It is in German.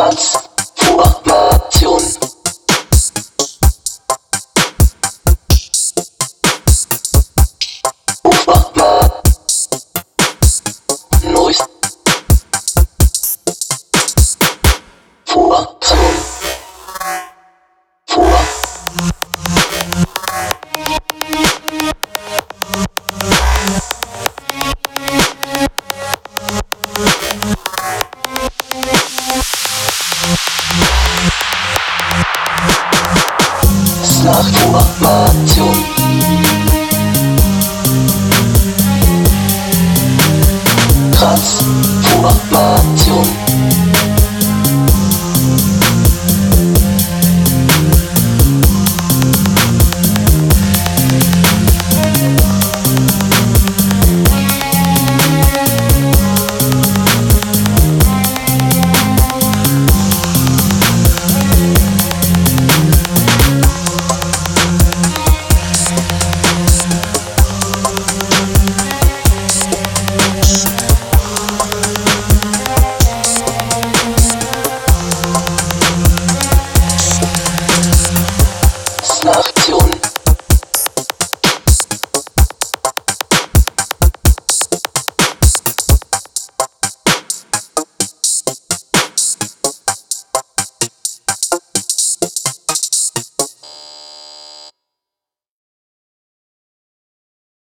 thoughts. Nachtinformation. Transformation. love to